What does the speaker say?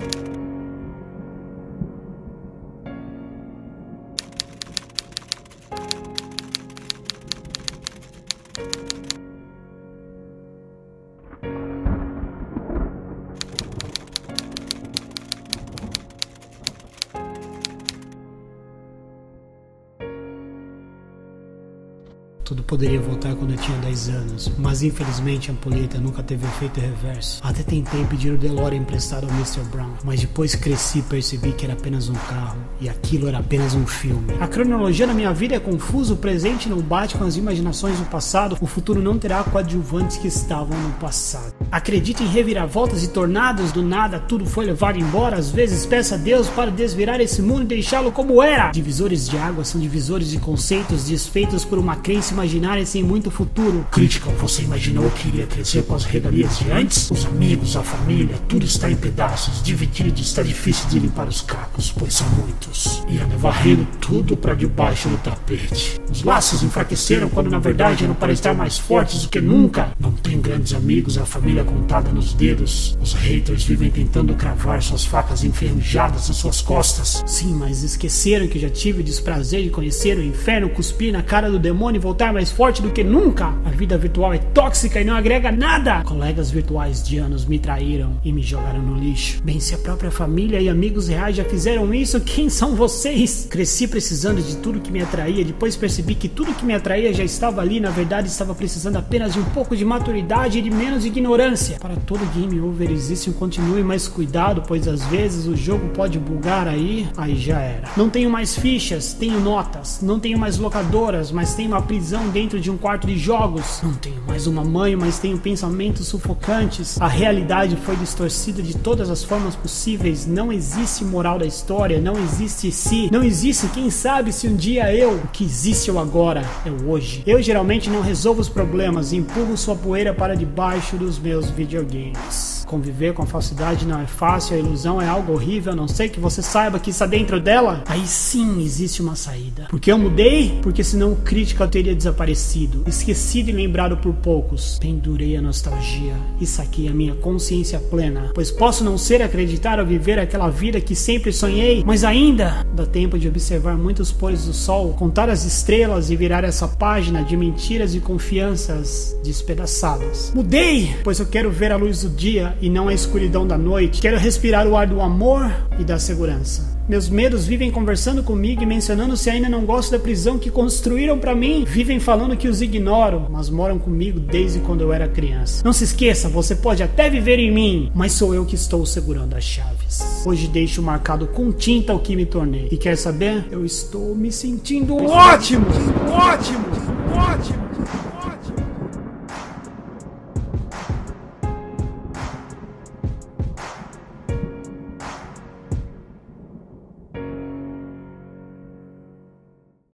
Thank you Tudo poderia voltar quando eu tinha 10 anos, mas infelizmente a ampulheta nunca teve efeito reverso. Até tentei pedir o DeLorean emprestado ao Mr. Brown, mas depois cresci e percebi que era apenas um carro, e aquilo era apenas um filme. A cronologia na minha vida é confusa, o presente não bate com as imaginações do passado, o futuro não terá coadjuvantes que estavam no passado. Acredito em reviravoltas e tornados, do nada tudo foi levado embora, às vezes peça a Deus para desvirar esse mundo e deixá-lo como era. Divisores de água são divisores de conceitos desfeitos por uma crença imaginária sem muito futuro. Critical, você imaginou que iria crescer com as regalias de antes? Os amigos, a família, tudo está em pedaços, dividido, está difícil de limpar os cacos, pois são muitos. Ia varrendo tudo para debaixo do tapete. Os laços enfraqueceram quando na verdade eram para estar mais fortes do que nunca. Não tenho grandes amigos, a família contada nos dedos. Os haters vivem tentando cravar suas facas enferrujadas nas suas costas. Sim, mas esqueceram que já tive o desprazer de conhecer o inferno, cuspir na cara do demônio e voltar mais forte do que nunca. A vida virtual é tóxica e não agrega nada. Colegas virtuais de anos me traíram e me jogaram no lixo. Bem, se a própria família e amigos reais já fizeram isso, quem são vocês? Cresci precisando de tudo que me atraía, depois percebi que tudo que me atraía já estava ali, na verdade estava precisando apenas de um pouco de maturidade e de menos ignorância. Para todo game over existe um continue, mas cuidado, pois às vezes o jogo pode bugar aí, aí já era. Não tenho mais fichas, tenho notas. Não tenho mais locadoras, mas tenho uma prisão dentro de um quarto de jogos. Não tenho mais uma mãe, mas tenho pensamentos sufocantes. A realidade foi distorcida de todas as formas possíveis. Não existe moral da história, não existe si, não existe quem sabe se um dia eu. O que existe o agora, é o hoje. Eu geralmente não resolvo os problemas, empurro sua poeira para debaixo dos meus videogames. Conviver com a falsidade não é fácil, a ilusão é algo horrível, a não sei que você saiba que está dentro dela. Aí sim existe uma saída. Porque eu mudei? Porque senão o crítico teria desaparecido, esquecido e lembrado por poucos. Pendurei a nostalgia e saquei a minha consciência plena. Pois posso não ser acreditar ou viver aquela vida que sempre sonhei, mas ainda dá tempo de observar muitos pôres do sol, contar as estrelas e virar essa página de mentiras e confianças despedaçadas. Mudei, pois eu quero ver a luz do dia e não a escuridão da noite. Quero respirar o ar do amor e da segurança. Meus medos vivem conversando comigo e mencionando se ainda não gosto da prisão que construíram para mim. Vivem falando que os ignoro, mas moram comigo desde quando eu era criança. Não se esqueça, você pode até viver em mim, mas sou eu que estou segurando as chaves. Hoje deixo marcado com tinta o que me tornei. E quer saber? Eu estou me sentindo ótimo! Ótimo! Ótimo!